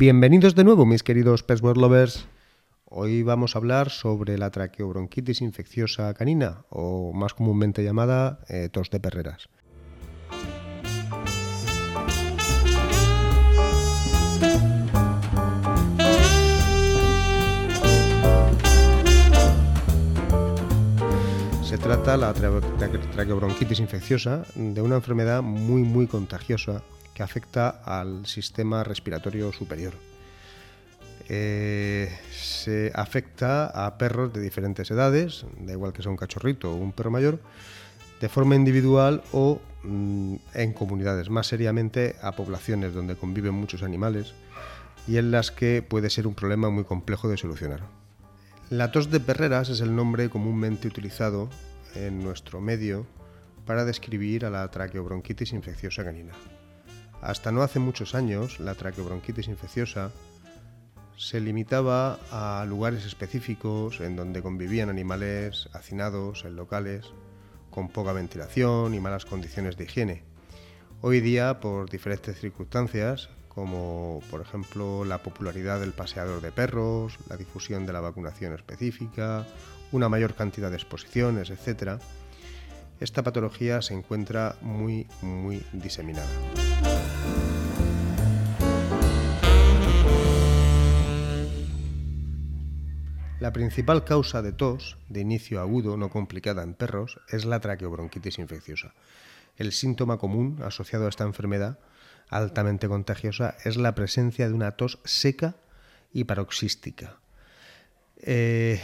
Bienvenidos de nuevo, mis queridos Pest Lovers. Hoy vamos a hablar sobre la traqueobronquitis infecciosa canina, o más comúnmente llamada eh, tos de perreras. Se trata la traqueobronquitis infecciosa de una enfermedad muy muy contagiosa que afecta al sistema respiratorio superior. Eh, se afecta a perros de diferentes edades, da igual que sea un cachorrito o un perro mayor, de forma individual o mm, en comunidades, más seriamente a poblaciones donde conviven muchos animales y en las que puede ser un problema muy complejo de solucionar. La tos de perreras es el nombre comúnmente utilizado en nuestro medio para describir a la traqueobronquitis infecciosa canina. Hasta no hace muchos años, la traqueobronquitis infecciosa se limitaba a lugares específicos en donde convivían animales hacinados en locales con poca ventilación y malas condiciones de higiene. Hoy día, por diferentes circunstancias, como por ejemplo la popularidad del paseador de perros, la difusión de la vacunación específica, una mayor cantidad de exposiciones, etc., esta patología se encuentra muy, muy diseminada. La principal causa de tos, de inicio agudo no complicada en perros, es la traqueobronquitis infecciosa. El síntoma común asociado a esta enfermedad altamente contagiosa es la presencia de una tos seca y paroxística. Eh,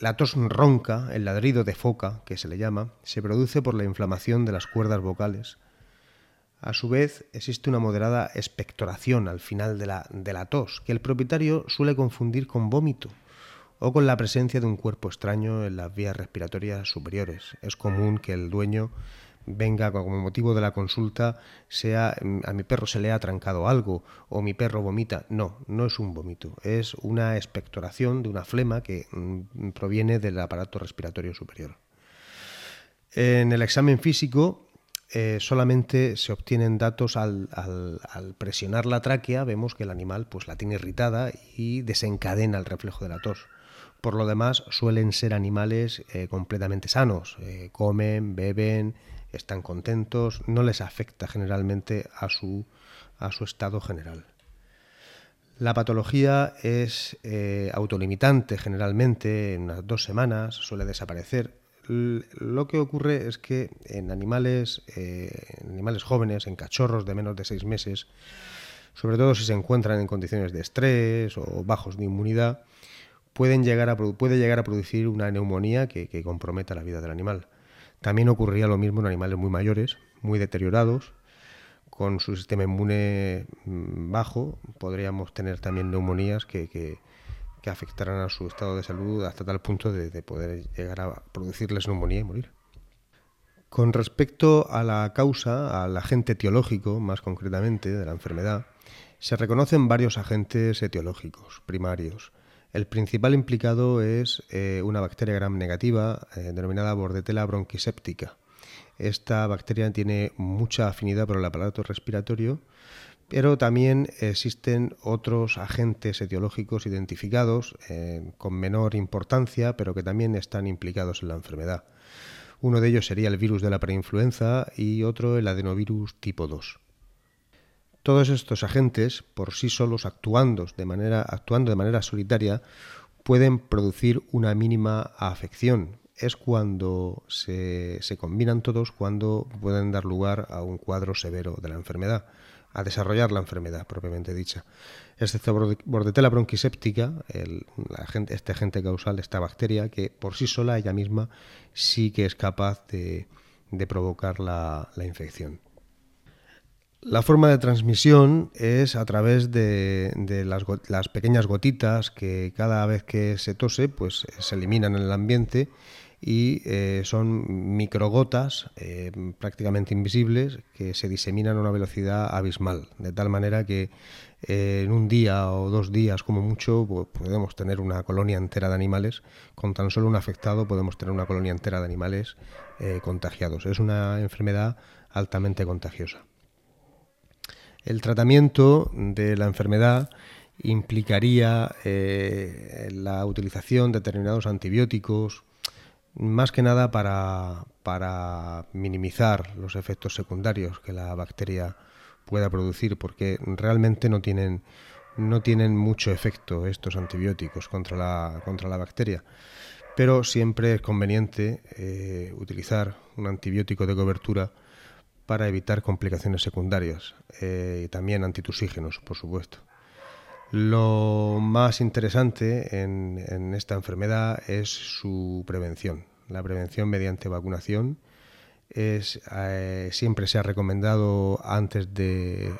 la tos ronca, el ladrido de foca, que se le llama, se produce por la inflamación de las cuerdas vocales. A su vez, existe una moderada expectoración al final de la, de la tos, que el propietario suele confundir con vómito o con la presencia de un cuerpo extraño en las vías respiratorias superiores. Es común que el dueño venga como motivo de la consulta sea mm, a mi perro se le ha trancado algo o mi perro vomita. No, no es un vómito, es una expectoración de una flema que mm, proviene del aparato respiratorio superior. En el examen físico eh, solamente se obtienen datos al, presionar la tráquea, vemos que el animal pues, la tiene irritada y desencadena el reflejo de la tos. Por lo demás, suelen ser animales eh, completamente sanos, eh, comen, beben, están contentos, no les afecta generalmente a su, a su estado general. La patología es eh, autolimitante generalmente, en unas dos semanas suele desaparecer. lo que ocurre es que en animales, eh, animales jóvenes, en cachorros de menos de seis meses, sobre todo si se encuentran en condiciones de estrés o bajos de inmunidad, pueden llegar a, puede llegar a producir una neumonía que comprometa la vida del animal. También ocurría lo mismo en animales muy mayores, muy deteriorados, con su sistema inmune mm, bajo, podríamos tener también neumonías que, que, afectarán a su estado de salud hasta tal punto de, poder llegar a producirles neumonía y morir. Con respecto a la causa, al agente etiológico, más concretamente, de la enfermedad, se reconocen varios agentes etiológicos primarios. El principal implicado es eh, una bacteria gram negativa eh, denominada Bordetella bronquiséptica. Esta bacteria tiene mucha afinidad por el aparato respiratorio, pero también existen otros agentes etiológicos identificados eh, con menor importancia, pero que también están implicados en la enfermedad. Uno de ellos sería el virus de la preinfluenza y otro el adenovirus tipo 2. Todos estos agentes, por sí solos actuando de manera, actuando de manera solitaria, pueden producir una mínima afección. Es cuando se, combinan todos cuando pueden dar lugar a un cuadro severo de la enfermedad, a desarrollar la enfermedad propiamente dicha. Excepto Bordetella bronquiséptica, el, este agente causal, esta bacteria, que por sí sola ella misma sí que es capaz de, provocar la infección. La forma de transmisión es a través de, las, pequeñas gotitas que cada vez que se tose pues se eliminan en el ambiente y eh, son microgotas eh, prácticamente invisibles que se diseminan a una velocidad abismal, de tal manera que eh, en un día o dos días como mucho pues, podemos tener una colonia entera de animales, con tan solo un afectado podemos tener una colonia entera de animales contagiados. Es una enfermedad altamente contagiosa. El tratamiento de la enfermedad implicaría eh, la utilización de determinados antibióticos, más que nada para, para minimizar los efectos secundarios que la bacteria pueda producir, porque realmente no tienen, no tienen mucho efecto estos antibióticos contra la, contra la bacteria. Pero siempre es conveniente eh, utilizar un antibiótico de cobertura para evitar complicaciones secundarias eh, y también antitusígenos, por supuesto. Lo más interesante en, esta enfermedad es su prevención. La prevención mediante vacunación es, eh, siempre se ha recomendado antes de,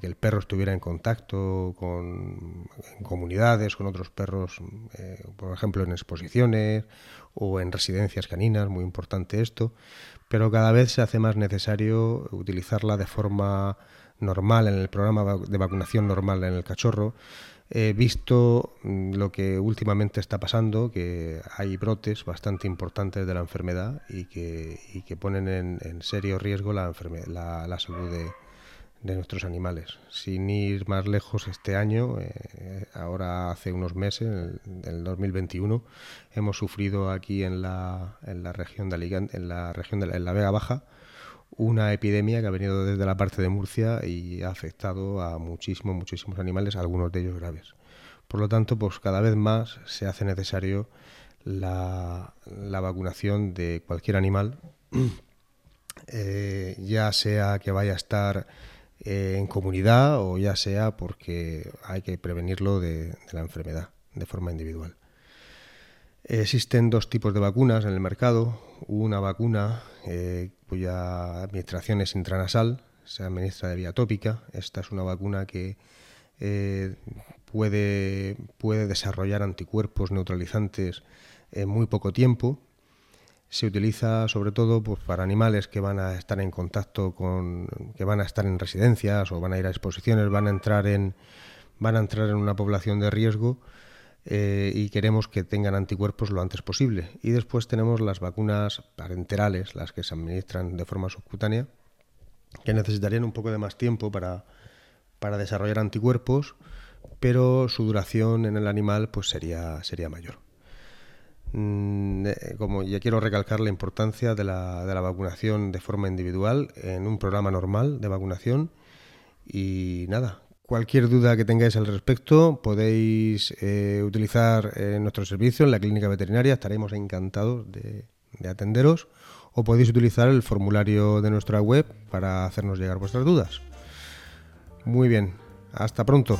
que el perro estuviera en contacto con comunidades, con otros perros, eh, por ejemplo en exposiciones o en residencias caninas, muy importante esto, pero cada vez se hace más necesario utilizarla de forma normal en el programa de vacunación normal en el cachorro, he visto mm, lo que últimamente está pasando, que hay brotes bastante importantes de la enfermedad y que, que ponen en, serio riesgo la, la, salud de, nuestros animales. Sin ir más lejos, este año, eh, ahora hace unos meses, en el, 2021, hemos sufrido aquí en la, en la región de Alicante, en la región de la Vega Baja, una epidemia que ha venido desde la parte de Murcia y ha afectado a muchísimos, muchísimos animales, algunos de ellos graves. Por lo tanto, pues cada vez más se hace necesario la, vacunación de cualquier animal, eh, ya sea que vaya a estar eh, en comunidad o ya sea porque hay que prevenirlo de la enfermedad de forma individual. Existen dos tipos de vacunas en el mercado. Una vacuna eh, cuya administración es intranasal, se administra de vía tópica. Esta es una vacuna que eh, puede, puede desarrollar anticuerpos neutralizantes en muy poco tiempo. Se utiliza sobre todo pues, para animales que van a estar en contacto con, que van a estar en residencias o van a ir a exposiciones, van a entrar en, van a entrar en una población de riesgo eh, y queremos que tengan anticuerpos lo antes posible. Y después tenemos las vacunas parenterales, las que se administran de forma subcutánea, que necesitarían un poco de más tiempo para, para desarrollar anticuerpos, pero su duración en el animal pues sería, sería mayor. Mm, eh, como ya quiero recalcar la importancia de la, de la vacunación de forma individual en un programa normal de vacunación y nada, Cualquier duda que tengáis al respecto podéis eh, utilizar eh, nuestro servicio en la clínica veterinaria, estaremos encantados de, de atenderos o podéis utilizar el formulario de nuestra web para hacernos llegar vuestras dudas. Muy bien, hasta pronto.